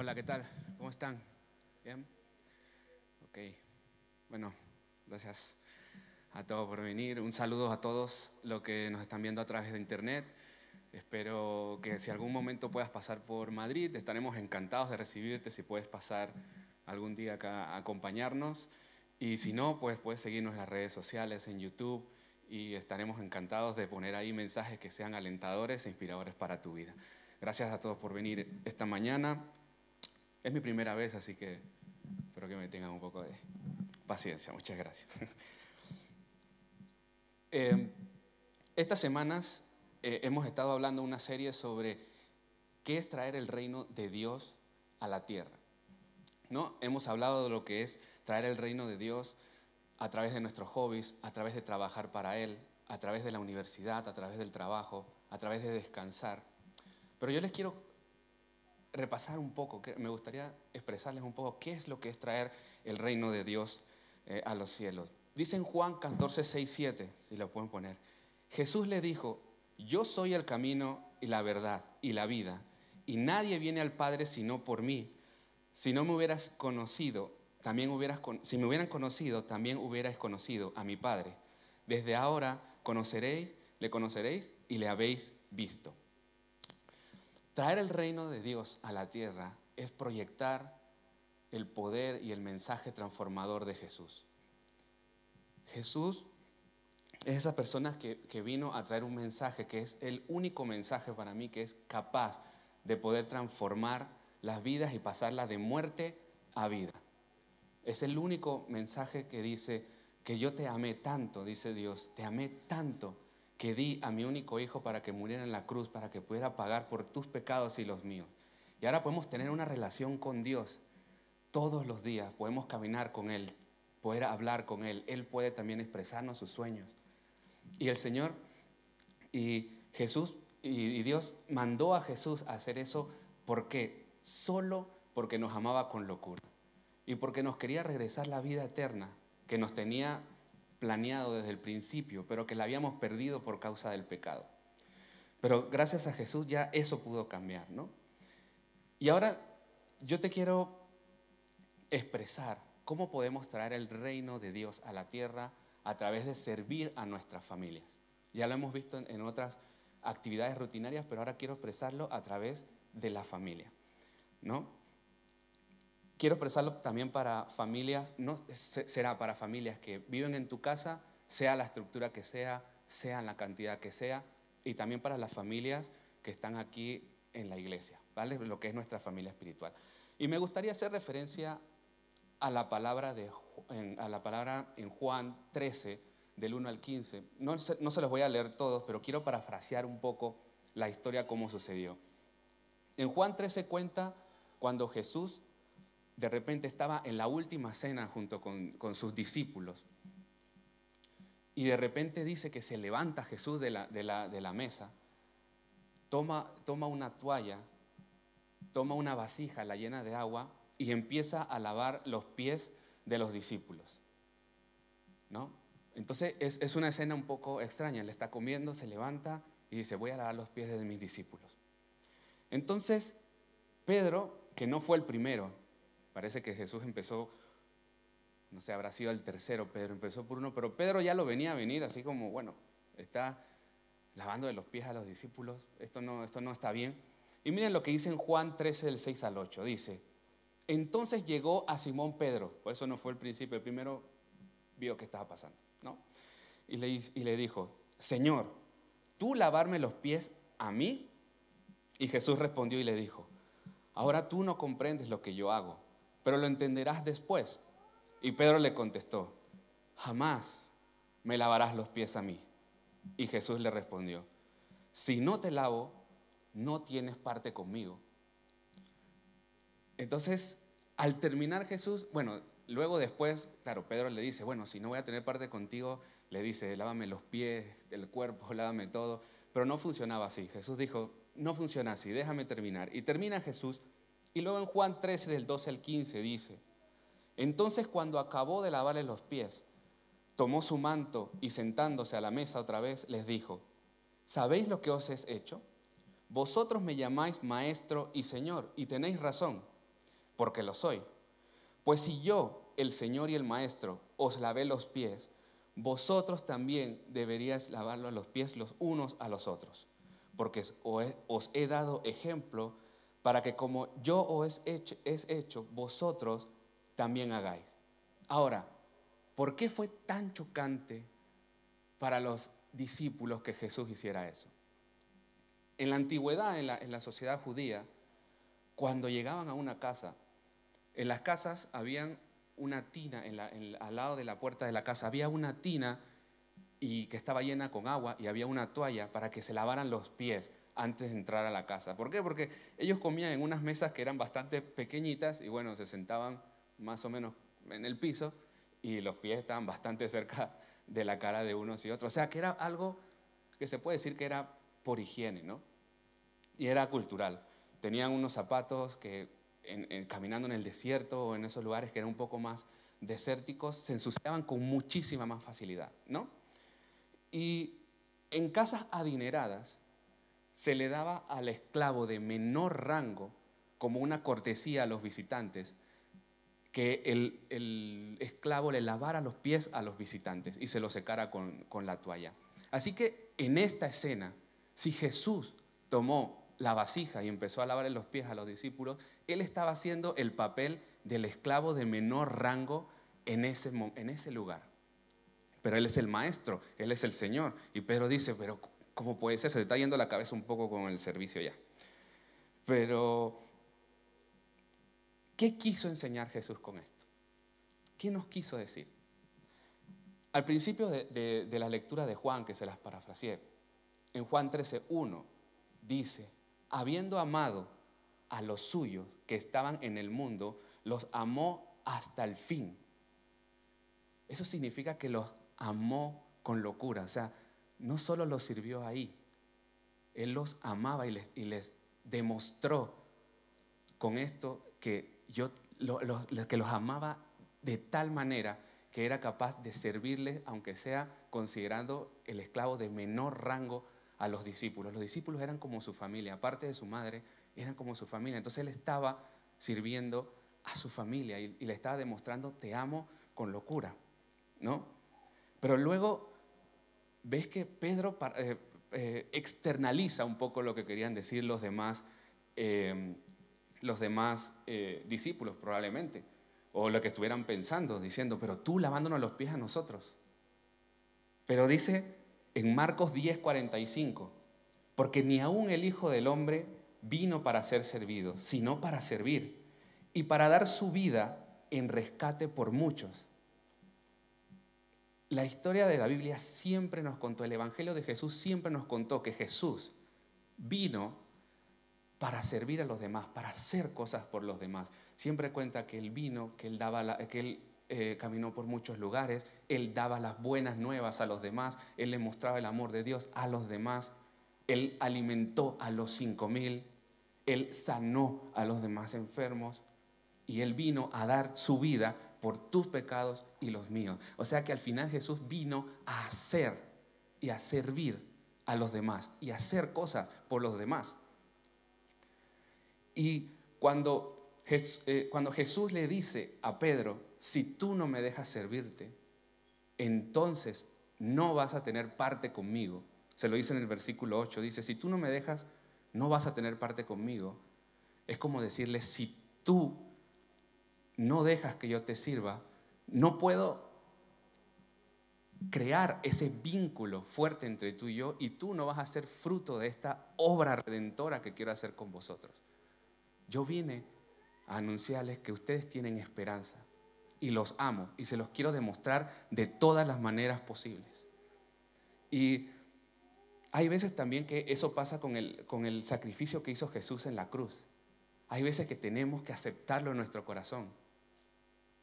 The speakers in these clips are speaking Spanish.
Hola, ¿qué tal? ¿Cómo están? ¿Bien? Ok. Bueno, gracias a todos por venir. Un saludo a todos los que nos están viendo a través de internet. Espero que si algún momento puedas pasar por Madrid, estaremos encantados de recibirte. Si puedes pasar algún día acá a acompañarnos. Y si no, pues puedes seguirnos en las redes sociales, en YouTube, y estaremos encantados de poner ahí mensajes que sean alentadores e inspiradores para tu vida. Gracias a todos por venir esta mañana. Es mi primera vez, así que espero que me tengan un poco de paciencia. Muchas gracias. Eh, estas semanas eh, hemos estado hablando una serie sobre qué es traer el reino de Dios a la tierra. ¿No? Hemos hablado de lo que es traer el reino de Dios a través de nuestros hobbies, a través de trabajar para Él, a través de la universidad, a través del trabajo, a través de descansar. Pero yo les quiero repasar un poco, me gustaría expresarles un poco qué es lo que es traer el reino de Dios eh, a los cielos. Dice en Juan 14, 6, 7, si lo pueden poner, Jesús le dijo, yo soy el camino y la verdad y la vida, y nadie viene al Padre sino por mí. Si no me hubieras conocido, también hubieras, si me hubieran conocido, también hubierais conocido a mi Padre. Desde ahora conoceréis, le conoceréis y le habéis visto. Traer el reino de Dios a la tierra es proyectar el poder y el mensaje transformador de Jesús. Jesús es esa persona que, que, vino a traer un mensaje que es el único mensaje para mí que es capaz de poder transformar las vidas y pasarlas de muerte a vida. Es el único mensaje que dice que yo te amé tanto, dice Dios, te amé tanto que di a mi único hijo para que muriera en la cruz, para que pudiera pagar por tus pecados y los míos. Y ahora podemos tener una relación con Dios todos los días, podemos caminar con Él, poder hablar con Él. Él puede también expresarnos sus sueños. Y el Señor y Jesús y Dios mandó a Jesús a hacer eso, ¿por qué? Solo porque nos amaba con locura y porque nos quería regresar la vida eterna que nos tenía planeado desde el principio, pero que la habíamos perdido por causa del pecado. Pero gracias a Jesús ya eso pudo cambiar, ¿no? Y ahora yo te quiero expresar cómo podemos traer el reino de Dios a la tierra a través de servir a nuestras familias. Ya lo hemos visto en otras actividades rutinarias, pero ahora quiero expresarlo a través de la familia, ¿no? Quiero expresarlo también para familias, será para familias que viven en tu casa, sea la estructura que sea, sea la cantidad que sea, y también para las familias que están aquí en la iglesia, ¿vale? Lo que es nuestra familia espiritual. Y me gustaría hacer referencia a la palabra, de, en, a la palabra en Juan 13, del 1 al 15. No, no se los voy a leer todos, pero quiero parafrasear un poco la historia, cómo sucedió. En Juan 13 cuenta cuando Jesús de repente estaba en la última cena junto con, sus discípulos. Y de repente dice que se levanta Jesús de la, mesa, toma, toma una toalla, toma una vasija, la llena de agua y empieza a lavar los pies de los discípulos. ¿No? Entonces es, es, una escena un poco extraña. Le está comiendo, se levanta y dice, voy a lavar los pies de mis discípulos. Entonces, Pedro, que no fue el primero, Parece que Jesús empezó, no sé, habrá sido el tercero, Pedro empezó por uno, pero Pedro ya lo venía a venir, así como, bueno, está lavando de los pies a los discípulos, esto no, esto no está bien. Y miren lo que dice en Juan 13, del 6 al 8, dice, entonces llegó a Simón Pedro, por eso no fue el principio, primero vio qué estaba pasando, ¿no? Y le, y le dijo, Señor, ¿tú lavarme los pies a mí? Y Jesús respondió y le dijo, ahora tú no comprendes lo que yo hago pero lo entenderás después. Y Pedro le contestó, jamás me lavarás los pies a mí. Y Jesús le respondió, si no te lavo, no tienes parte conmigo. Entonces, al terminar Jesús, bueno, luego después, claro, Pedro le dice, bueno, si no voy a tener parte contigo, le dice, lávame los pies, el cuerpo, lávame todo. Pero no funcionaba así. Jesús dijo, no funciona así, déjame terminar. Y termina Jesús y luego en Juan 13 del 12 al 15 dice, entonces cuando acabó de lavarle los pies, tomó su manto y sentándose a la mesa otra vez les dijo, ¿sabéis lo que os he hecho? Vosotros me llamáis maestro y señor y tenéis razón, porque lo soy. Pues si yo, el Señor y el Maestro, os lavé los pies, vosotros también deberíais lavarlos los pies los unos a los otros, porque os he dado ejemplo para que como yo os he hecho, hecho, vosotros también hagáis. Ahora, ¿por qué fue tan chocante para los discípulos que Jesús hiciera eso? En la antigüedad, en la, sociedad judía, cuando llegaban a una casa, en las casas habían una tina, al lado de la puerta de la casa, había una tina y que estaba llena con agua y había una toalla para que se lavaran los pies antes de entrar a la casa. ¿Por qué? Porque ellos comían en unas mesas que eran bastante pequeñitas y bueno, se sentaban más o menos en el piso y los pies estaban bastante cerca de la cara de unos y otros. O sea, que era algo que se puede decir que era por higiene, ¿no? Y era cultural. Tenían unos zapatos que caminando en el desierto o en esos lugares que eran un poco más desérticos, se ensuciaban con muchísima más facilidad, ¿no? Y en casas adineradas se le daba al esclavo de menor rango como una cortesía a los visitantes que el, esclavo le lavara los pies a los visitantes y se los secara con, la toalla. Así que en esta escena, si Jesús tomó la vasija y empezó a lavarle los pies a los discípulos, él estaba haciendo el papel del esclavo de menor rango en ese lugar. Pero él es el maestro, él es el Señor. Y Pedro dice, pero ¿cómo puede ser? Se le está yendo la cabeza un poco con el servicio ya. Pero ¿Qué quiso enseñar Jesús con esto? ¿Qué nos quiso decir? Al principio de, la lectura de Juan, que se las parafraseé, en Juan 13.1 dice, habiendo amado a los suyos que estaban en el mundo, los amó hasta el fin. Eso significa que los amó con locura. O sea, no solo los sirvió ahí, Él los amaba y les, y demostró con esto que yo que los amaba de tal manera que era capaz de servirles, aunque sea considerando el esclavo de menor rango a los discípulos. Los discípulos eran como su familia, aparte de su madre, eran como su familia. Entonces él estaba sirviendo a su familia y, le estaba demostrando, te amo con locura, ¿no? Pero luego ves que Pedro eh, eh, externaliza un poco lo que querían decir los demás. Eh, los demás eh, discípulos probablemente, o lo que estuvieran pensando, diciendo, pero tú lavándonos los pies a nosotros. Pero dice en Marcos 10:45, porque ni aún el Hijo del Hombre vino para ser servido, sino para servir y para dar su vida en rescate por muchos. La historia de la Biblia siempre nos contó, el Evangelio de Jesús siempre nos contó que Jesús vino para servir a los demás, para hacer cosas por los demás. Siempre cuenta que él vino, que él, daba que él eh, caminó por muchos lugares, él daba las buenas nuevas a los demás, él le mostraba el amor de Dios a los demás, él alimentó a los cinco mil, él sanó a los demás enfermos y él vino a dar su vida por tus pecados y los míos. O sea que al final Jesús vino a hacer y a servir a los demás y a hacer cosas por los demás. Y cuando, eh, Jesús le dice a Pedro, si tú no me dejas servirte, entonces no vas a tener parte conmigo. Se lo dice en el versículo 8, dice, si tú no me dejas, no vas a tener parte conmigo. Es como decirle, si tú no dejas que yo te sirva, no puedo crear ese vínculo fuerte entre tú y yo y tú no vas a ser fruto de esta obra redentora que quiero hacer con vosotros. Yo vine a anunciarles que ustedes tienen esperanza y los amo y se los quiero demostrar de todas las maneras posibles. Y hay veces también que eso pasa con el, con el sacrificio que hizo Jesús en la cruz. Hay veces que tenemos que aceptarlo en nuestro corazón.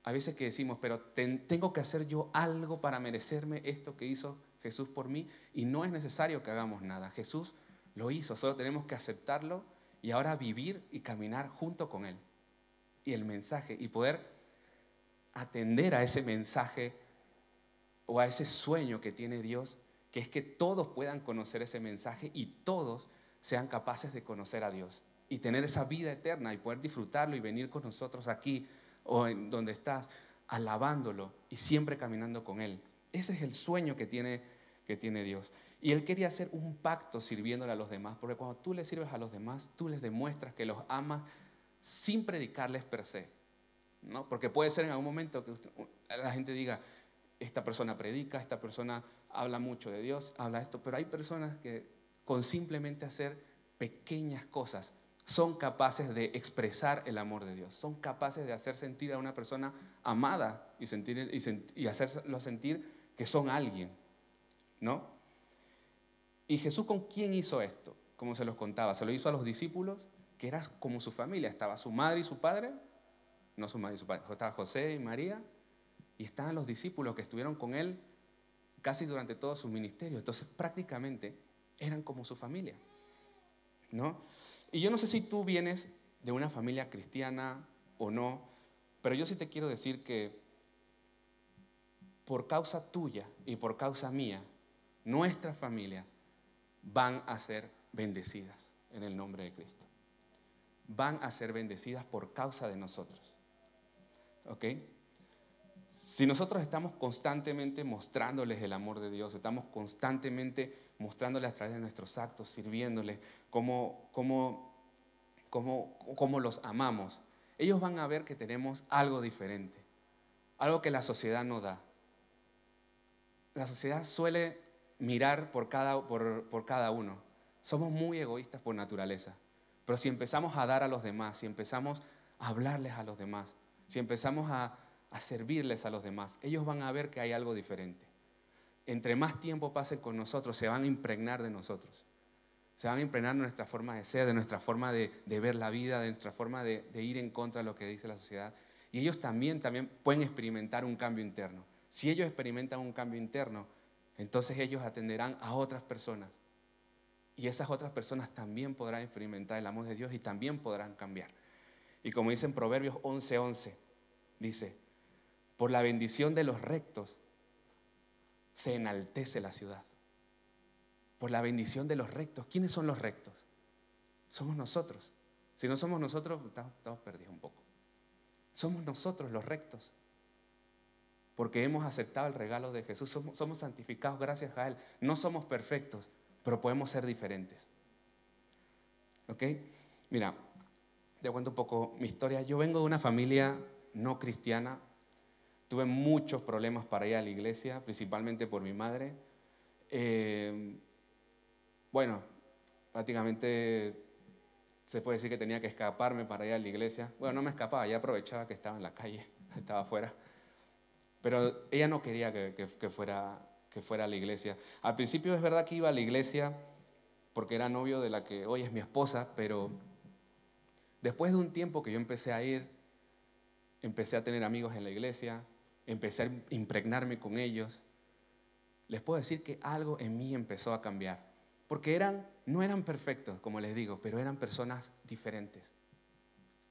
Hay veces que decimos, pero tengo que hacer yo algo para merecerme esto que hizo Jesús por mí y no es necesario que hagamos nada. Jesús lo hizo, solo tenemos que aceptarlo y ahora vivir y caminar junto con Él. Y el mensaje, y poder atender a ese mensaje o a ese sueño que tiene Dios, que es que todos puedan conocer ese mensaje y todos sean capaces de conocer a Dios. y tener esa vida eterna y poder disfrutarlo y venir con nosotros aquí o en donde estás, alabándolo y siempre caminando con Él. Ese es el sueño que tiene, que tiene Dios. Y Él quería hacer un pacto sirviéndole a los demás, porque cuando tú le sirves a los demás, tú les demuestras que los amas sin predicarles per se. ¿no? Porque puede ser en algún momento que la gente diga, esta persona predica, esta persona habla mucho de Dios, habla esto, pero hay personas que con simplemente hacer pequeñas cosas son capaces de expresar el amor de Dios, son capaces de hacer sentir a una persona amada y, sentir, y, hacerlo sentir que son alguien, ¿no? ¿Y Jesús con quién hizo esto? Como se los contaba, se lo hizo a los discípulos, que era como su familia, estaba su madre y su padre, no su madre y su padre, estaba José y María, y estaban los discípulos que estuvieron con él casi durante todo su ministerio, entonces prácticamente eran como su familia, ¿no? Y yo no sé si tú vienes de una familia cristiana o no, pero yo sí te quiero decir que por causa tuya y por causa mía, nuestras familias van a ser bendecidas en el nombre de Cristo. Van a ser bendecidas por causa de nosotros. ¿Ok? Si nosotros estamos constantemente mostrándoles el amor de Dios, estamos constantemente mostrándoles a través de nuestros actos, sirviéndoles, cómo, cómo, cómo los amamos, ellos van a ver que tenemos algo diferente, algo que la sociedad no da. La sociedad suele mirar por cada, por, por cada uno. Somos muy egoístas por naturaleza, pero si empezamos a dar a los demás, si empezamos a hablarles a los demás, si empezamos a a servirles a los demás, ellos van a ver que hay algo diferente. Entre más tiempo pasen con nosotros, se van a impregnar de nosotros. Se van a impregnar de nuestra forma de ser, de nuestra forma de, ver la vida, de nuestra forma de, ir en contra de lo que dice la sociedad. Y ellos también, también pueden experimentar un cambio interno. Si ellos experimentan un cambio interno, entonces ellos atenderán a otras personas. Y esas otras personas también podrán experimentar el amor de Dios y también podrán cambiar. Y como dice en Proverbios 11:11, dice, por la bendición de los rectos, se enaltece la ciudad. Por la bendición de los rectos. ¿Quiénes son los rectos? Somos nosotros. Si no somos nosotros, estamos, perdidos un poco. Somos nosotros los rectos. Porque hemos aceptado el regalo de Jesús. Somos, somos santificados gracias a Él. No somos perfectos, pero podemos ser diferentes. ¿Ok? Mira, te cuento un poco mi historia. Yo vengo de una familia no cristiana, Tuve muchos problemas para ir a la iglesia, principalmente por mi madre. Eh, bueno, prácticamente se puede decir que tenía que escaparme para ir a la iglesia. Bueno, no me escapaba, ya aprovechaba que estaba en la calle, estaba afuera. Pero ella no quería que, fuera, que fuera a la iglesia. Al principio es verdad que iba a la iglesia porque era novio de la que hoy es mi esposa, pero después de un tiempo que yo empecé a ir, empecé a tener amigos en la iglesia, empecé a impregnarme con ellos, les puedo decir que algo en mí empezó a cambiar. Porque eran, no eran perfectos, como les digo, pero eran personas diferentes.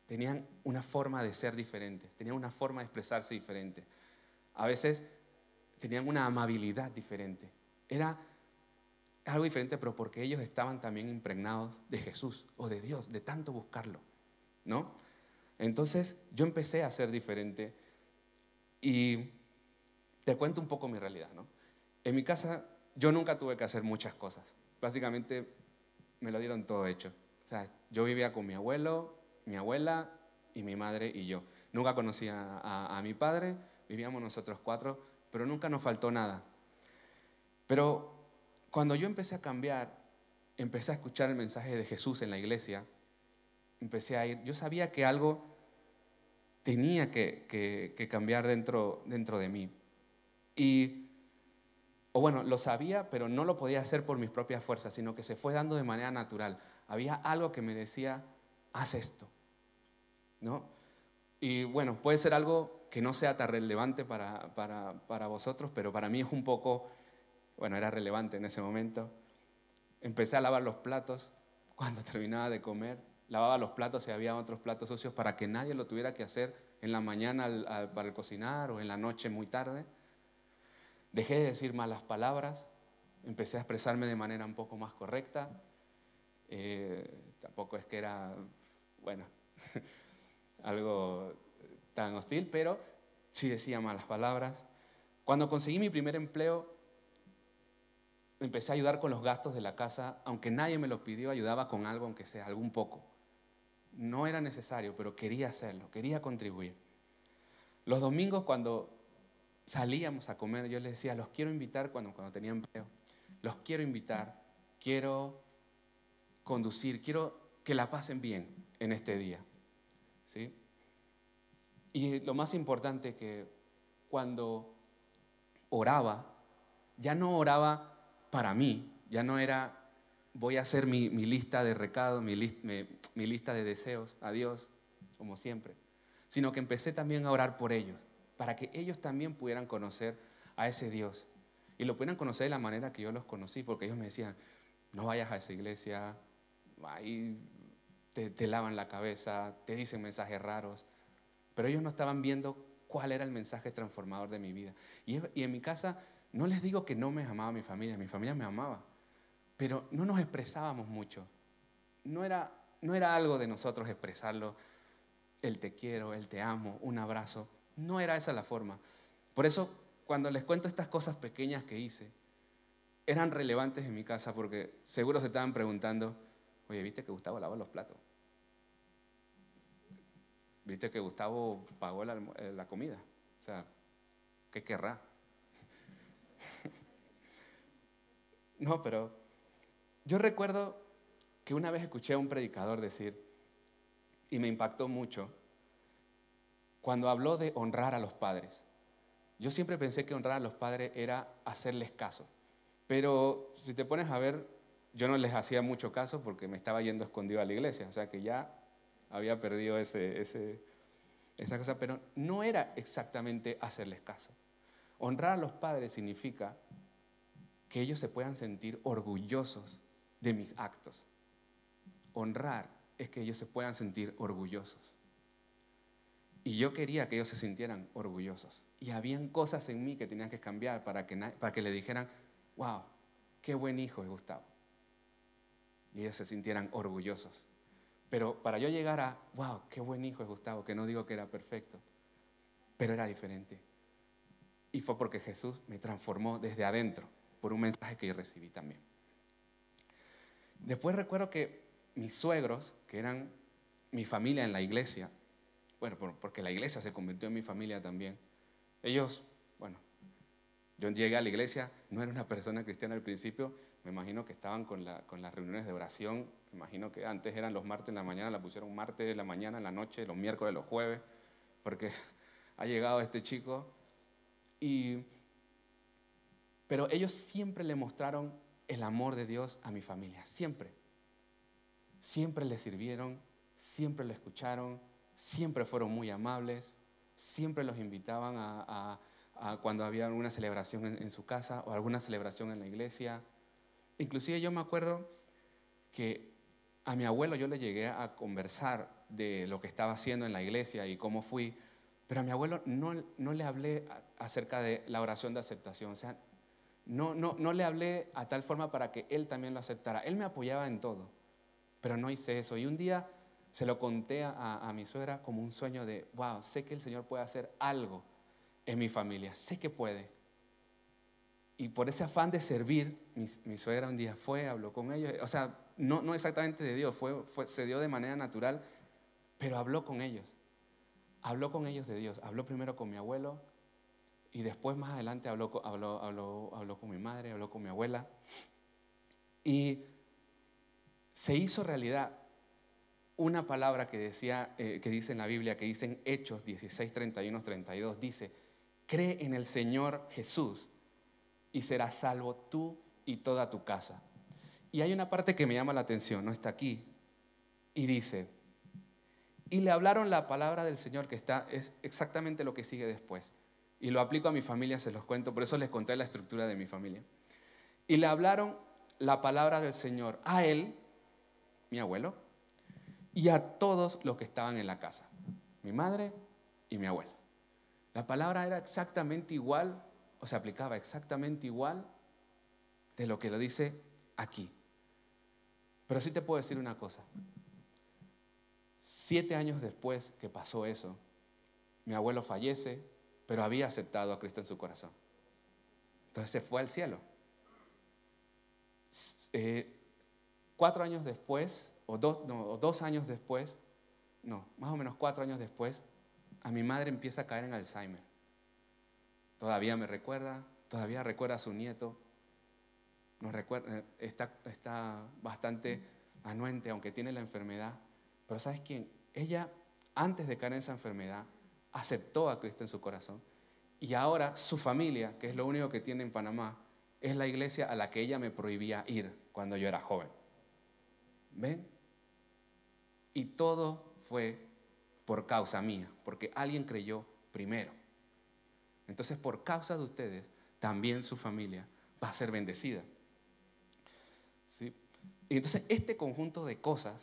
Tenían una forma de ser diferente, tenían una forma de expresarse diferente. A veces tenían una amabilidad diferente. Era algo diferente, pero porque ellos estaban también impregnados de Jesús o de Dios, de tanto buscarlo, ¿no? Entonces yo empecé a ser diferente y te cuento un poco mi realidad, ¿no? En mi casa yo nunca tuve que hacer muchas cosas. Básicamente me lo dieron todo hecho. O sea, yo vivía con mi abuelo, mi abuela y mi madre y yo. Nunca conocía a, a mi padre, vivíamos nosotros cuatro, pero nunca nos faltó nada. Pero cuando yo empecé a cambiar, empecé a escuchar el mensaje de Jesús en la iglesia, empecé a ir, yo sabía que algo tenía que, cambiar dentro, dentro de mí. Y, o bueno, lo sabía, pero no lo podía hacer por mis propias fuerzas, sino que se fue dando de manera natural. Había algo que me decía, haz esto. ¿No? Y bueno, puede ser algo que no sea tan relevante para, para, para vosotros, pero para mí es un poco, bueno, era relevante en ese momento. Empecé a lavar los platos cuando terminaba de comer lavaba los platos si había otros platos sucios para que nadie lo tuviera que hacer en la mañana para cocinar o en la noche muy tarde. Dejé de decir malas palabras, empecé a expresarme de manera un poco más correcta. Eh, tampoco es que era, bueno, algo tan hostil, pero sí decía malas palabras. Cuando conseguí mi primer empleo, empecé a ayudar con los gastos de la casa, aunque nadie me lo pidió, ayudaba con algo, aunque sea algún poco. No era necesario, pero quería hacerlo, quería contribuir. Los domingos cuando salíamos a comer, yo les decía, los quiero invitar cuando, cuando tenía empleo, los quiero invitar, quiero conducir, quiero que la pasen bien en este día. ¿sí? Y lo más importante que cuando oraba, ya no oraba para mí, ya no era voy a hacer mi, lista de recados, mi, lista de deseos a Dios, como siempre, sino que empecé también a orar por ellos, para que ellos también pudieran conocer a ese Dios. Y lo pudieran conocer de la manera que yo los conocí, porque ellos me decían, no vayas a esa iglesia, ahí te, te lavan la cabeza, te dicen mensajes raros, pero ellos no estaban viendo cuál era el mensaje transformador de mi vida. Y, en mi casa no les digo que no me amaba mi familia, mi familia me amaba, pero no nos expresábamos mucho. No era, no era algo de nosotros expresarlo, el te quiero, el te amo, un abrazo. No era esa la forma. Por eso, cuando les cuento estas cosas pequeñas que hice, eran relevantes en mi casa porque seguro se estaban preguntando, oye, ¿viste que Gustavo lava los platos? Viste que Gustavo pagó eh, la, comida. O sea, ¿qué querrá? no, pero yo recuerdo que una vez escuché a un predicador decir, y me impactó mucho, cuando habló de honrar a los padres. Yo siempre pensé que honrar a los padres era hacerles caso. Pero si te pones a ver, yo no les hacía mucho caso porque me estaba yendo escondido a la iglesia. O sea que ya había perdido ese, esa cosa, pero no era exactamente hacerles caso. Honrar a los padres significa que ellos se puedan sentir orgullosos de mis actos. Honrar es que ellos se puedan sentir orgullosos. Y yo quería que ellos se sintieran orgullosos. Y habían cosas en mí que tenían que cambiar para que, para que le dijeran, wow, qué buen hijo es Gustavo. Y ellos se sintieran orgullosos. Pero para yo llegar a, wow, qué buen hijo es Gustavo, que no digo que era perfecto, pero era diferente. Y fue porque Jesús me transformó desde adentro por un mensaje que yo recibí también. Después recuerdo que mis suegros, que eran mi familia en la iglesia, bueno, porque la iglesia se convirtió en mi familia también, ellos, bueno, yo llegué a la iglesia, no era una persona cristiana al principio, me imagino que estaban con, las reuniones de oración imagino que antes eran los martes en la mañana, la pusieron martes de la mañana, en la noche, los miércoles, los jueves, porque ha llegado este chico. Y, pero ellos siempre le mostraron el amor de Dios a mi familia, siempre. Siempre le sirvieron, siempre lo escucharon, siempre fueron muy amables, siempre los invitaban a, cuando había alguna celebración en, su casa o alguna celebración en la iglesia. Inclusive yo me acuerdo que a mi abuelo yo le llegué a conversar de lo que estaba haciendo en la iglesia y cómo fui, pero a mi abuelo no, no le hablé acerca de la oración de aceptación, o sea, no, no, no le hablé a tal forma para que él también lo aceptara. Él me apoyaba en todo, pero no hice eso. Y un día se lo conté a, mi suegra como un sueño de, wow, sé que el Señor puede hacer algo en mi familia, sé que puede. Y por ese afán de servir, mi, mi suegra un día fue, habló con ellos, o sea, no, no exactamente de Dios, fue, se dio de manera natural, pero habló con ellos. Habló con ellos de Dios. Habló primero con mi abuelo y después más adelante habló, con mi madre, habló con mi abuela. Y se hizo realidad una palabra que, decía, eh, que dice en la Biblia, que dice en Hechos 16, 31, 32, dice, cree en el Señor Jesús y serás salvo tú y toda tu casa. Y hay una parte que me llama la atención, no está aquí, y dice, y le hablaron la palabra del Señor, que está, es exactamente lo que sigue después. Y lo aplico a mi familia, se los cuento, por eso les conté la estructura de mi familia. Y le hablaron la palabra del Señor a él, mi abuelo, y a todos los que estaban en la casa, mi madre y mi abuela. La palabra era exactamente igual, o se aplicaba exactamente igual de lo que lo dice aquí. Pero sí te puedo decir una cosa. Siete años después que pasó eso, mi abuelo fallece, pero había aceptado a Cristo en su corazón. Entonces se fue al cielo. Eh, cuatro años después, o dos, años después, no, más o menos cuatro años después, a mi madre empieza a caer en Alzheimer. Todavía me recuerda, todavía recuerda a su nieto, nos recuerda, eh, está, está bastante anuente, aunque tiene la enfermedad. Pero ¿sabes quién? Ella, antes de caer en esa enfermedad, aceptó a Cristo en su corazón. Y ahora su familia, que es lo único que tiene en Panamá, es la iglesia a la que ella me prohibía ir cuando yo era joven. ¿Ven? Y todo fue por causa mía, porque alguien creyó primero. Entonces, por causa de ustedes, también su familia va a ser bendecida. ¿Sí? Y entonces, este conjunto de cosas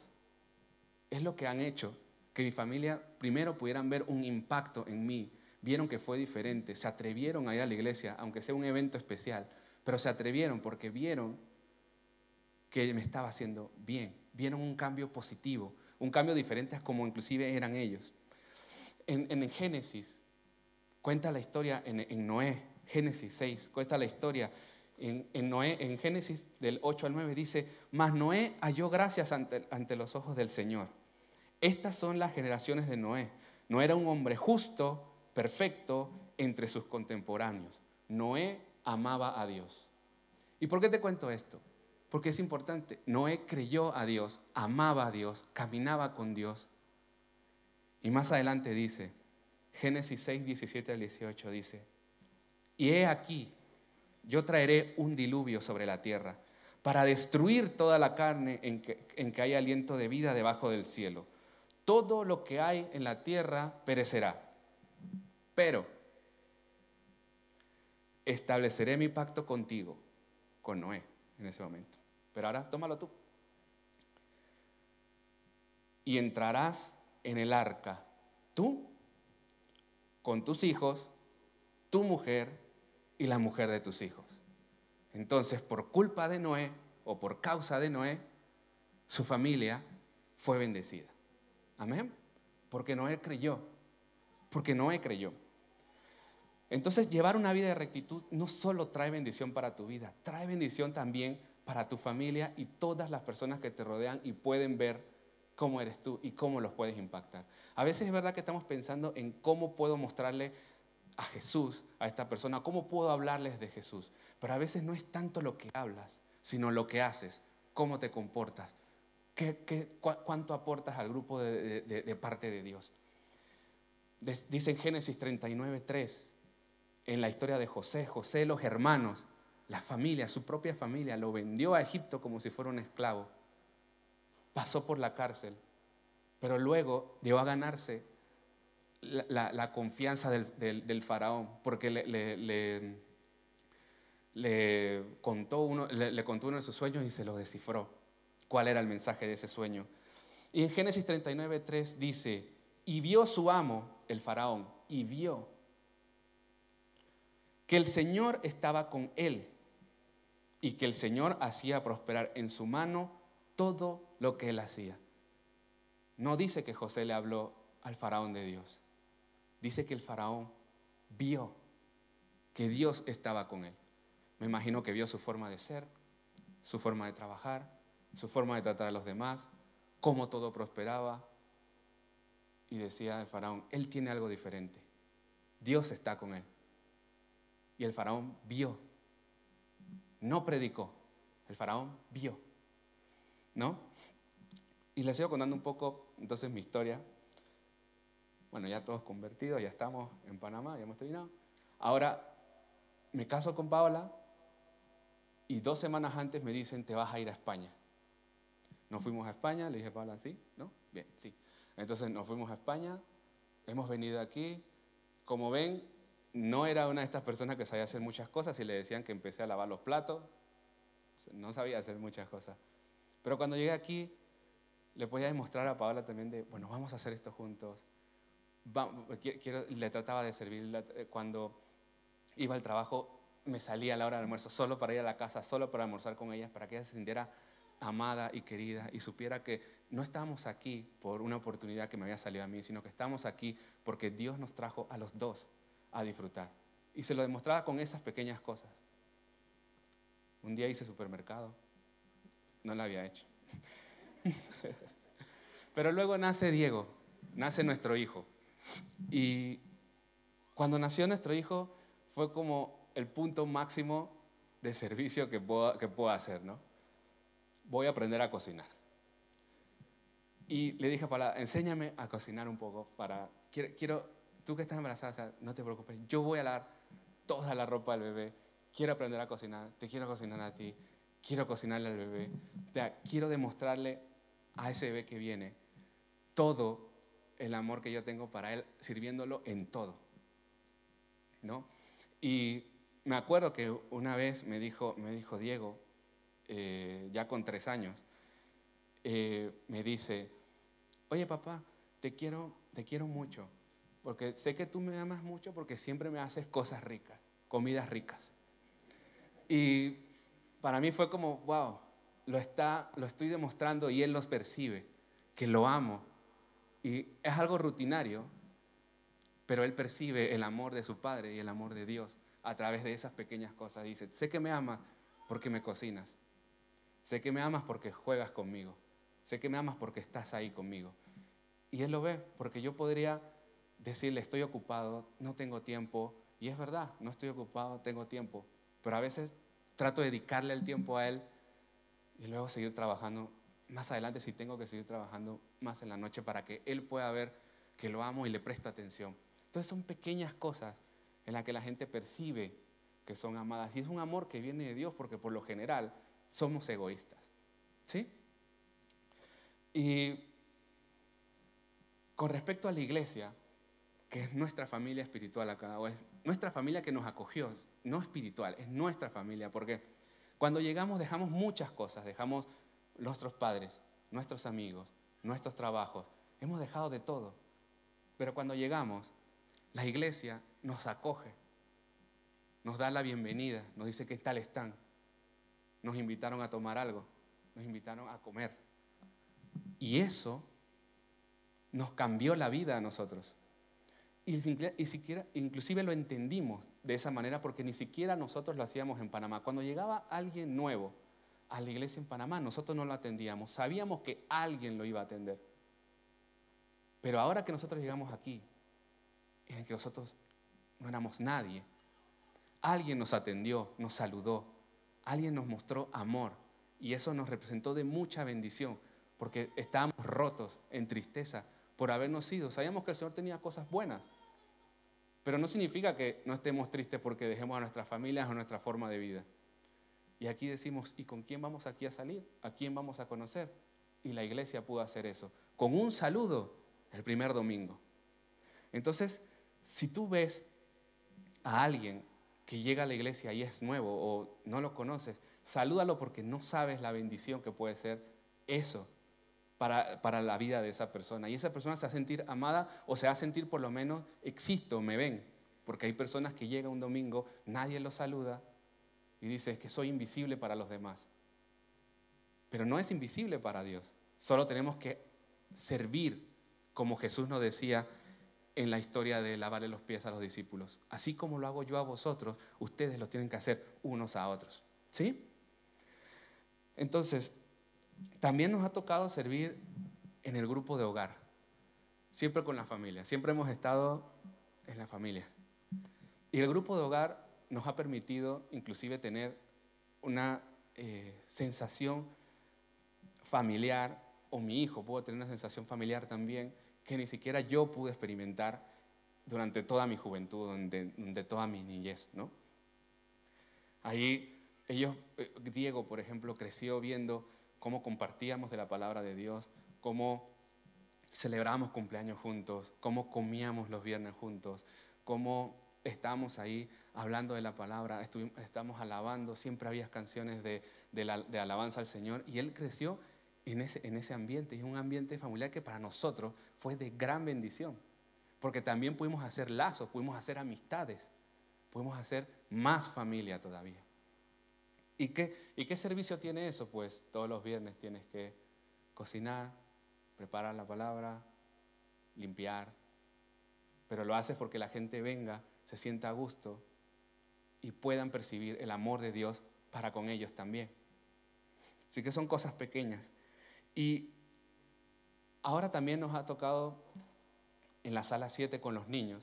es lo que han hecho que mi familia primero pudieran ver un impacto en mí, vieron que fue diferente, se atrevieron a ir a la iglesia, aunque sea un evento especial, pero se atrevieron porque vieron que me estaba haciendo bien, vieron un cambio positivo, un cambio diferente a como inclusive eran ellos. En, Génesis cuenta la historia, en, Noé, Génesis 6, cuenta la historia. En, Noé, en Génesis del 8 al 9 dice, mas Noé halló gracias ante, ante los ojos del Señor. Estas son las generaciones de Noé. No era un hombre justo, perfecto, entre sus contemporáneos. Noé amaba a Dios. ¿Y por qué te cuento esto? Porque es importante. Noé creyó a Dios, amaba a Dios, caminaba con Dios. Y más adelante dice, Génesis 6, 17 al 18 dice, y he aquí, yo traeré un diluvio sobre la tierra para destruir toda la carne en que, en que hay aliento de vida debajo del cielo. Todo lo que hay en la tierra perecerá. Pero estableceré mi pacto contigo, con Noé, en ese momento. Pero ahora tómalo tú. Y entrarás en el arca, tú, con tus hijos, tu mujer y la mujer de tus hijos. Entonces, por culpa de Noé o por causa de Noé, su familia fue bendecida. Amén. Porque Noé creyó. Porque Noé creyó. Entonces, llevar una vida de rectitud no solo trae bendición para tu vida, trae bendición también para tu familia y todas las personas que te rodean y pueden ver cómo eres tú y cómo los puedes impactar. A veces es verdad que estamos pensando en cómo puedo mostrarle a Jesús, a esta persona, cómo puedo hablarles de Jesús. Pero a veces no es tanto lo que hablas, sino lo que haces, cómo te comportas, qué, cuánto aportas al grupo de, de parte de Dios. Dice en Génesis 39, 3, en la historia de José, José, los hermanos, la familia, su propia familia, lo vendió a Egipto como si fuera un esclavo. Pasó por la cárcel, pero luego llegó a ganarse la, confianza del, faraón, porque le, le, contó uno, le, contó uno de sus sueños y se lo descifró. ¿Cuál era el mensaje de ese sueño? Y en Génesis 39, 3 dice, y vio su amo, el faraón, y vio que el Señor estaba con él y que el Señor hacía prosperar en su mano todo lo que él hacía. No dice que José le habló al faraón de Dios. Dice que el faraón vio que Dios estaba con él. Me imagino que vio su forma de ser, su forma de trabajar, su forma de tratar a los demás, cómo todo prosperaba. Y decía el faraón, él tiene algo diferente. Dios está con él. Y el faraón vio no predicó, el faraón vio, ¿no? Y les sigo contando un poco entonces mi historia. Bueno, ya todos convertidos, ya estamos en Panamá, ya hemos terminado. Ahora me caso con Paola y dos semanas antes me dicen, te vas a ir a España. Nos fuimos a España, le dije a Paola, ¿sí? ¿No? Bien, sí. Entonces nos fuimos a España, hemos venido aquí. Como ven, no era una de estas personas que sabía hacer muchas cosas y le decían que empecé a lavar los platos. No sabía hacer muchas cosas. Pero cuando llegué aquí, le podía demostrar a Paola también de, bueno, vamos a hacer esto juntos. le trataba de servir. Eh, cuando iba al trabajo, me salía a la hora del almuerzo solo para ir a la casa, solo para almorzar con ellas, para que ella se sintiera amada y querida y supiera que no estamos aquí por una oportunidad que me había salido a mí, sino que estamos aquí porque Dios nos trajo a los dos a disfrutar. Y se lo demostraba con esas pequeñas cosas. Un día hice supermercado, no lo había hecho. Pero luego nace Diego, nace nuestro hijo. Y cuando nació nuestro hijo fue como el punto máximo de servicio que puedo, que puedo hacer, ¿no? Voy a aprender a cocinar. Y le dije a enséñame a cocinar un poco para, quiero, tú que estás embarazada, no te preocupes, yo voy a lavar toda la ropa del bebé, quiero aprender a cocinar, te quiero cocinar a ti, quiero cocinarle al bebé, quiero demostrarle a ese bebé que viene todo el amor que yo tengo para él, sirviéndolo en todo. ¿No? Y me acuerdo que una vez me dijo, me dijo Diego, eh, ya con tres años, eh, me dice, oye papá, te quiero, te quiero mucho, porque sé que tú me amas mucho porque siempre me haces cosas ricas, comidas ricas. Y para mí fue como, wow, lo, está, lo estoy demostrando y él los percibe, que lo amo. Y es algo rutinario, pero él percibe el amor de su padre y el amor de Dios a través de esas pequeñas cosas. Dice, sé que me amas porque me cocinas. Sé que me amas porque juegas conmigo. Sé que me amas porque estás ahí conmigo. Y él lo ve, porque yo podría decirle, estoy ocupado, no tengo tiempo. Y es verdad, no estoy ocupado, tengo tiempo. Pero a veces trato de dedicarle el tiempo a él y luego seguir trabajando más adelante si tengo que seguir trabajando más en la noche para que él pueda ver que lo amo y le presto atención. Entonces son pequeñas cosas en las que la gente percibe que son amadas. Y es un amor que viene de Dios porque por lo general somos egoístas. ¿Sí? Y con respecto a la iglesia, que es nuestra familia espiritual acá, o es nuestra familia que nos acogió, no espiritual, es nuestra familia, porque cuando llegamos dejamos muchas cosas, dejamos nuestros padres, nuestros amigos, nuestros trabajos, hemos dejado de todo. Pero cuando llegamos, la iglesia nos acoge, nos da la bienvenida, nos dice qué tal están, nos invitaron a tomar algo, nos invitaron a comer. Y eso nos cambió la vida a nosotros. Y, siquiera, inclusive lo entendimos de esa manera porque ni siquiera nosotros lo hacíamos en Panamá. Cuando llegaba alguien nuevo a la iglesia en Panamá, nosotros no lo atendíamos. Sabíamos que alguien lo iba a atender. Pero ahora que nosotros llegamos aquí, en que nosotros no éramos nadie. Alguien nos atendió, nos saludó, alguien nos mostró amor y eso nos representó de mucha bendición porque estábamos rotos en tristeza por habernos ido. Sabíamos que el Señor tenía cosas buenas, pero no significa que no estemos tristes porque dejemos a nuestras familias o nuestra forma de vida. Y aquí decimos, ¿y con quién vamos aquí a salir? ¿A quién vamos a conocer? Y la iglesia pudo hacer eso, con un saludo el primer domingo. Entonces, si tú ves a alguien que llega a la iglesia y es nuevo o no lo conoces, salúdalo porque no sabes la bendición que puede ser eso para, para, la vida de esa persona. Y esa persona se va a sentir amada o se va a sentir por lo menos existo, me ven. Porque hay personas que llegan un domingo, nadie los saluda y dice que soy invisible para los demás. Pero no es invisible para Dios. Solo tenemos que servir como Jesús nos decía en la historia de lavarle los pies a los discípulos. Así como lo hago yo a vosotros, ustedes lo tienen que hacer unos a otros. ¿Sí? Entonces, también nos ha tocado servir en el grupo de hogar, siempre con la familia, siempre hemos estado en la familia. Y el grupo de hogar nos ha permitido inclusive tener una eh, sensación familiar, o mi hijo pudo tener una sensación familiar también, que ni siquiera yo pude experimentar durante toda mi juventud, durante, toda mi niñez, ¿no? Ahí ellos, eh, Diego, por ejemplo, creció viendo cómo compartíamos de la palabra de Dios, cómo celebramos cumpleaños juntos, cómo comíamos los viernes juntos, cómo estábamos ahí hablando de la palabra, estamos alabando, siempre había canciones de alabanza al Señor y él creció en ese, en ese ambiente. Es un ambiente familiar que para nosotros fue de gran bendición. Porque también pudimos hacer lazos, pudimos hacer amistades, pudimos hacer más familia todavía. ¿Y qué, ¿Y qué servicio tiene eso? Pues todos los viernes tienes que cocinar, preparar la palabra, limpiar, pero lo haces porque la gente venga, se sienta a gusto y puedan percibir el amor de Dios para con ellos también. Así que son cosas pequeñas. Y ahora también nos ha tocado en la sala 7 con los niños.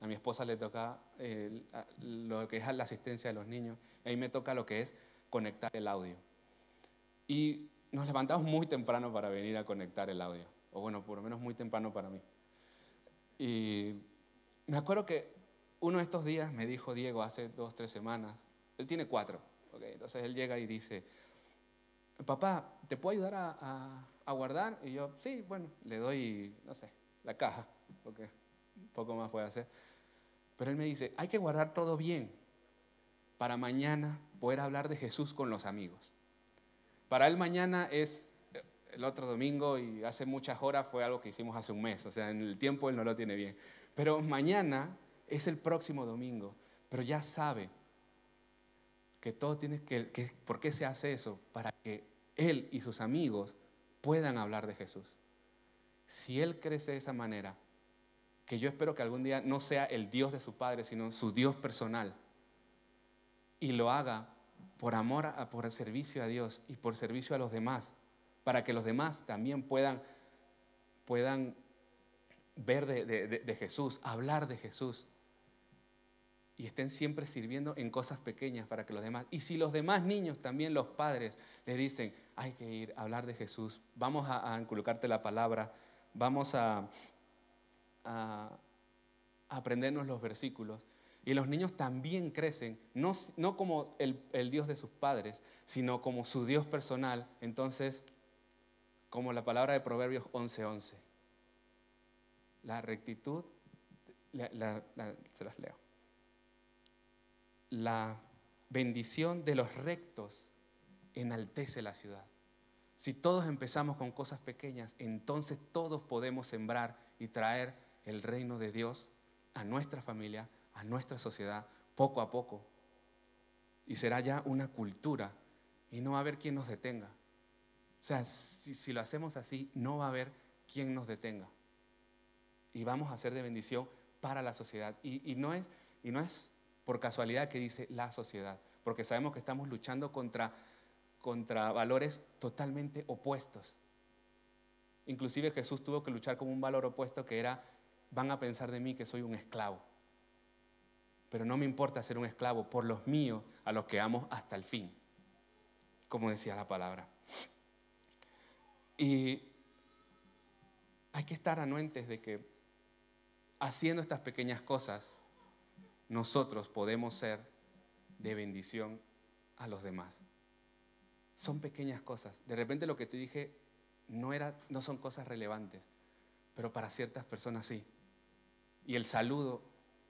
A mi esposa le toca eh, lo que es la asistencia de los niños. A mí me toca lo que es conectar el audio. Y nos levantamos muy temprano para venir a conectar el audio. O bueno, por lo menos muy temprano para mí. Y me acuerdo que uno de estos días me dijo Diego hace dos, tres semanas, él tiene cuatro, entonces él llega y dice, papá, ¿te puedo ayudar a, a, guardar? Y yo, sí, bueno, le doy, no sé, la caja, porque poco más puede hacer. Pero él me dice, hay que guardar todo bien para mañana poder hablar de Jesús con los amigos. Para él mañana es el otro domingo y hace muchas horas fue algo que hicimos hace un mes, o sea, en el tiempo él no lo tiene bien. Pero mañana es el próximo domingo, pero ya sabe que todo que, ¿por qué se hace eso? Para que él y sus amigos puedan hablar de Jesús. Si él crece de esa manera, que yo espero que algún día no sea el Dios de su padre, sino su Dios personal, y lo haga por amor, a, por el servicio a Dios y por servicio a los demás, para que los demás también puedan, puedan ver de, de Jesús, hablar de Jesús y estén siempre sirviendo en cosas pequeñas para que los demás, y si los demás niños, también los padres, les dicen, hay que ir a hablar de Jesús, vamos a, a inculcarte la palabra, vamos a, aprendernos los versículos, y los niños también crecen, no, no como el, el, Dios de sus padres, sino como su Dios personal, entonces, como la palabra de Proverbios 11:11, 11, la rectitud, se las leo la bendición de los rectos enaltece la ciudad. Si todos empezamos con cosas pequeñas, entonces todos podemos sembrar y traer el reino de Dios a nuestra familia, a nuestra sociedad, poco a poco. Y será ya una cultura y no va a haber quien nos detenga. O sea, si, lo hacemos así, no va a haber quien nos detenga. Y vamos a ser de bendición para la sociedad. Y, no, es, y no es por casualidad que dice la sociedad, porque sabemos que estamos luchando contra, contra valores totalmente opuestos. Inclusive Jesús tuvo que luchar con un valor opuesto que era, van a pensar de mí que soy un esclavo. Pero no me importa ser un esclavo por los míos, a los que amo hasta el fin, como decía la palabra. Y hay que estar anuentes de que haciendo estas pequeñas cosas, nosotros podemos ser de bendición a los demás. Son pequeñas cosas. De repente lo que te dije no, era, no son cosas relevantes, pero para ciertas personas sí. Y el saludo,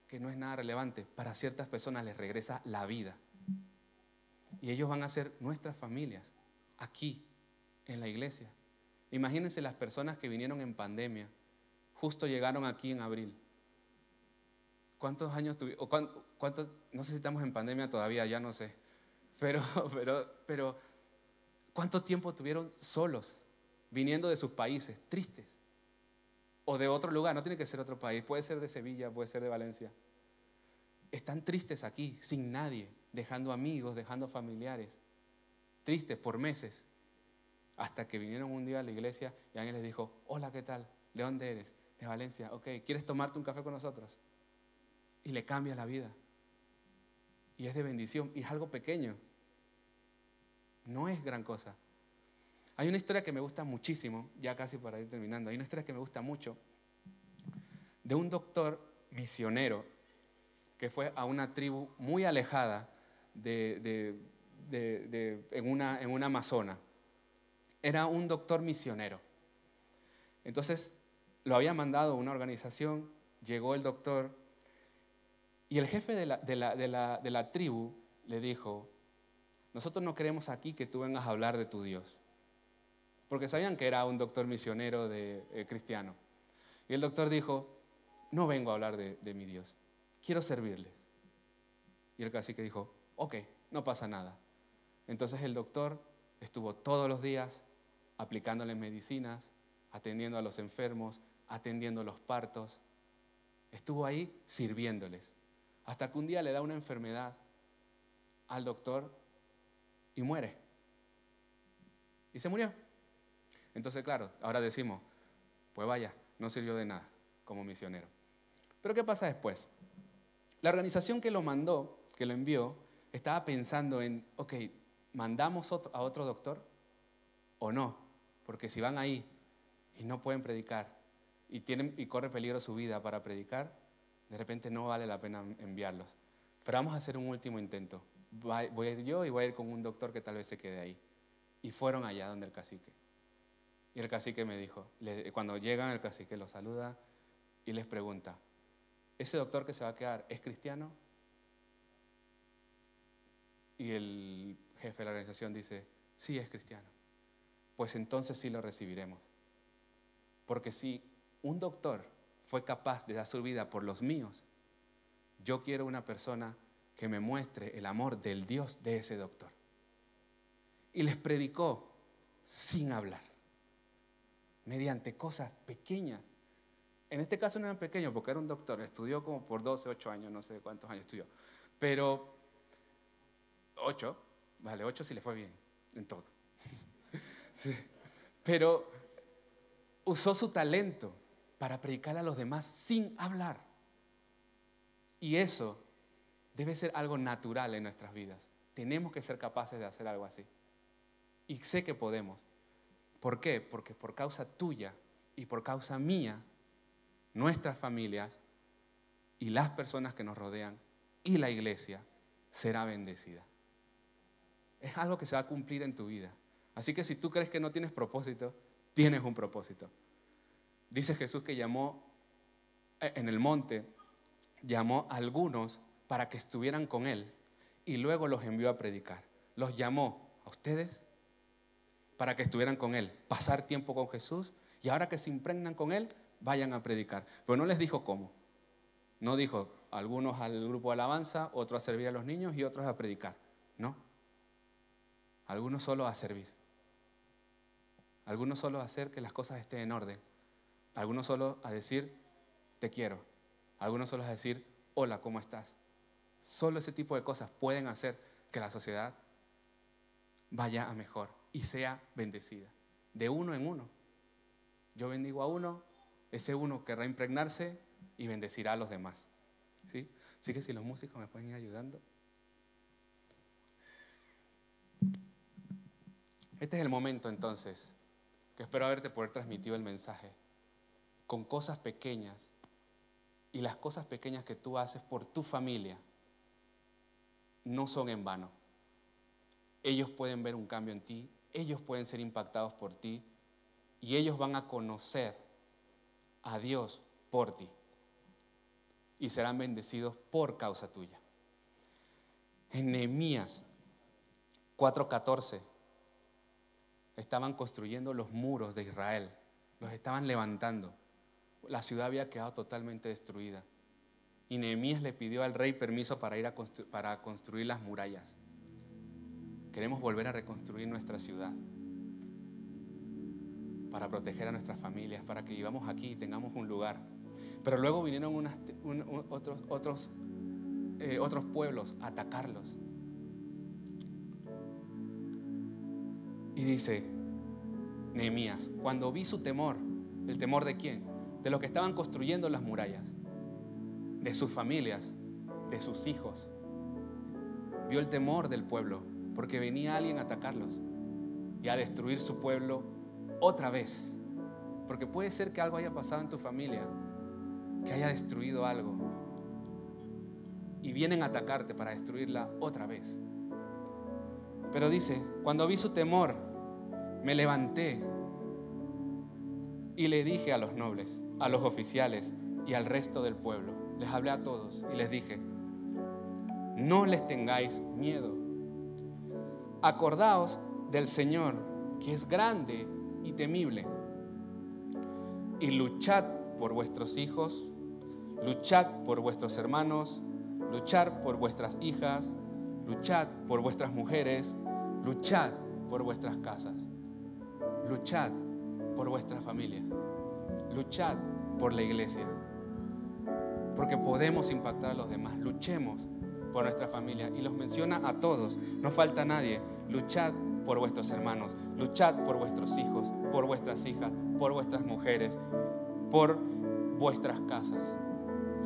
que no es nada relevante, para ciertas personas les regresa la vida. Y ellos van a ser nuestras familias, aquí, en la iglesia. Imagínense las personas que vinieron en pandemia, justo llegaron aquí en abril ¿Cuántos años tuvimos? Cuánto, no sé si estamos en pandemia todavía, ya no sé. Pero, pero, pero, ¿cuánto tiempo tuvieron solos, viniendo de sus países, tristes? O de otro lugar, no tiene que ser otro país, puede ser de Sevilla, puede ser de Valencia. Están tristes aquí, sin nadie, dejando amigos, dejando familiares, tristes por meses, hasta que vinieron un día a la iglesia y alguien les dijo, hola, ¿qué tal? ¿De dónde eres? De Valencia, ok, ¿quieres tomarte un café con nosotros? Y le cambia la vida. Y es de bendición y es algo pequeño. No es gran cosa. Hay una historia que me gusta muchísimo, ya casi para ir terminando, hay una historia que me gusta mucho de un doctor misionero que fue a una tribu muy alejada de, en, una, en una amazona. Era un doctor misionero. Entonces lo había mandado una organización, llegó el doctor, y el jefe de la, tribu le dijo, nosotros no queremos aquí que tú vengas a hablar de tu Dios, porque sabían que era un doctor misionero de, eh, cristiano. Y el doctor dijo, no vengo a hablar de, de mi Dios, quiero servirles. Y el cacique dijo, ok, no pasa nada. Entonces el doctor estuvo todos los días aplicándole medicinas, atendiendo a los enfermos, atendiendo los partos. Estuvo ahí sirviéndoles. Hasta que un día le da una enfermedad al doctor y muere. Y se murió. Entonces, claro, ahora decimos, pues vaya, no sirvió de nada como misionero. Pero ¿qué pasa después? La organización que lo mandó, que lo envió, estaba pensando en, ok, ¿mandamos a otro doctor o no? Porque si van ahí y no pueden predicar y, tienen, y corre peligro su vida para predicar, de repente no vale la pena enviarlos. Pero vamos a hacer un último intento. Voy a ir yo y voy a ir con un doctor que tal vez se quede ahí. Y fueron allá donde el cacique. Y el cacique me dijo, cuando llegan el cacique los saluda y les pregunta, ¿ese doctor que se va a quedar es cristiano? Y el jefe de la organización dice, sí es cristiano. Pues entonces sí lo recibiremos. Porque si un doctor fue capaz de dar su vida por los míos, yo quiero una persona que me muestre el amor del Dios de ese doctor. Y les predicó sin hablar, mediante cosas pequeñas. En este caso no eran pequeños porque era un doctor, estudió como por 12, 8 años, no sé cuántos años estudió. Pero 8, vale, 8 si le fue bien en todo. Pero usó su talento para predicar a los demás sin hablar. Y eso debe ser algo natural en nuestras vidas. Tenemos que ser capaces de hacer algo así. Y sé que podemos. ¿Por qué? Porque por causa tuya y por causa mía, nuestras familias y las personas que nos rodean y la iglesia será bendecida. Es algo que se va a cumplir en tu vida. Así que si tú crees que no tienes propósito, tienes un propósito. Dice Jesús que llamó eh, en el monte, llamó a algunos para que estuvieran con él y luego los envió a predicar. Los llamó a ustedes para que estuvieran con él, pasar tiempo con Jesús y ahora que se impregnan con él, vayan a predicar. Pero no les dijo cómo. No dijo algunos al grupo de alabanza, otros a servir a los niños y otros a predicar. No. Algunos solo a servir. Algunos solo a hacer que las cosas estén en orden. Algunos solo a decir, te quiero. Algunos solo a decir, hola, ¿cómo estás? Solo ese tipo de cosas pueden hacer que la sociedad vaya a mejor y sea bendecida. De uno en uno. Yo bendigo a uno, ese uno querrá impregnarse y bendecirá a los demás. ¿Sí? Así que si los músicos me pueden ir ayudando. Este es el momento entonces que espero haberte poder transmitido el mensaje con cosas pequeñas y las cosas pequeñas que tú haces por tu familia no son en vano. Ellos pueden ver un cambio en ti, ellos pueden ser impactados por ti y ellos van a conocer a Dios por ti y serán bendecidos por causa tuya. En Nehemías 4:14 estaban construyendo los muros de Israel, los estaban levantando. La ciudad había quedado totalmente destruida. Y Nehemías le pidió al rey permiso para ir a para construir las murallas. Queremos volver a reconstruir nuestra ciudad para proteger a nuestras familias, para que vivamos aquí y tengamos un lugar. Pero luego vinieron otros, otros, eh, otros pueblos a atacarlos. Y dice Nehemías, cuando vi su temor, ¿el temor de quién? De los que estaban construyendo las murallas, de sus familias, de sus hijos. Vio el temor del pueblo, porque venía alguien a atacarlos y a destruir su pueblo otra vez. Porque puede ser que algo haya pasado en tu familia, que haya destruido algo. Y vienen a atacarte para destruirla otra vez. Pero dice, cuando vi su temor, me levanté y le dije a los nobles, a los oficiales y al resto del pueblo, les hablé a todos y les dije, no les tengáis miedo. Acordaos del Señor, que es grande y temible, y luchad por vuestros hijos, luchad por vuestros hermanos, luchad por vuestras hijas, luchad por vuestras mujeres, Luchad por vuestras casas. Luchad por vuestra familia. Luchad por la iglesia. Porque podemos impactar a los demás. Luchemos por nuestra familia. Y los menciona a todos. No falta nadie. Luchad por vuestros hermanos. Luchad por vuestros hijos, por vuestras hijas, por vuestras mujeres, por vuestras casas.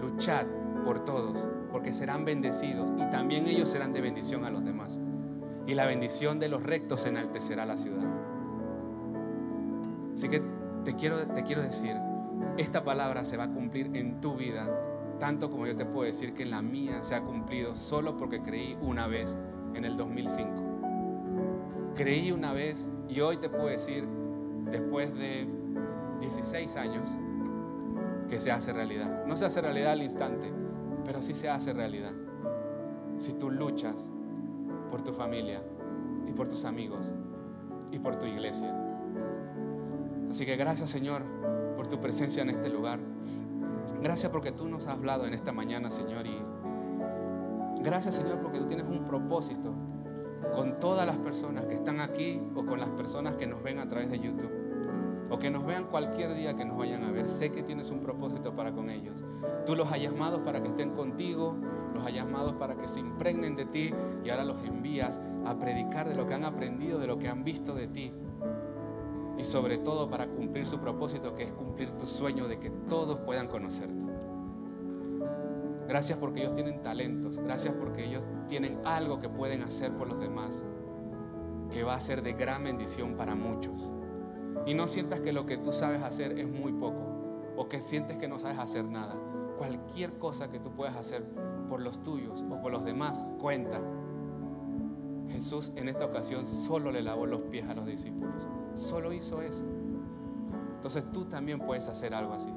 Luchad por todos, porque serán bendecidos y también ellos serán de bendición a los demás. Y la bendición de los rectos enaltecerá la ciudad. Así que te quiero, te quiero decir, esta palabra se va a cumplir en tu vida, tanto como yo te puedo decir que en la mía se ha cumplido solo porque creí una vez en el 2005. Creí una vez y hoy te puedo decir, después de 16 años, que se hace realidad. No se hace realidad al instante, pero sí se hace realidad. Si tú luchas por tu familia y por tus amigos y por tu iglesia. Así que gracias Señor por tu presencia en este lugar. Gracias porque tú nos has hablado en esta mañana, Señor. Y gracias Señor porque tú tienes un propósito con todas las personas que están aquí o con las personas que nos ven a través de YouTube o que nos vean cualquier día que nos vayan a ver. Sé que tienes un propósito para con ellos. Tú los has llamado para que estén contigo, los has llamado para que se impregnen de ti y ahora los envías a predicar de lo que han aprendido, de lo que han visto de ti. Y sobre todo para cumplir su propósito, que es cumplir tu sueño de que todos puedan conocerte. Gracias porque ellos tienen talentos. Gracias porque ellos tienen algo que pueden hacer por los demás, que va a ser de gran bendición para muchos. Y no sientas que lo que tú sabes hacer es muy poco o que sientes que no sabes hacer nada. Cualquier cosa que tú puedas hacer por los tuyos o por los demás, cuenta. Jesús en esta ocasión solo le lavó los pies a los discípulos. Solo hizo eso. Entonces tú también puedes hacer algo así.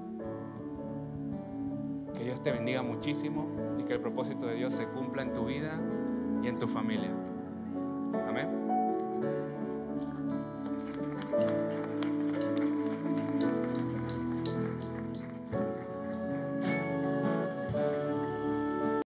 Que Dios te bendiga muchísimo y que el propósito de Dios se cumpla en tu vida y en tu familia.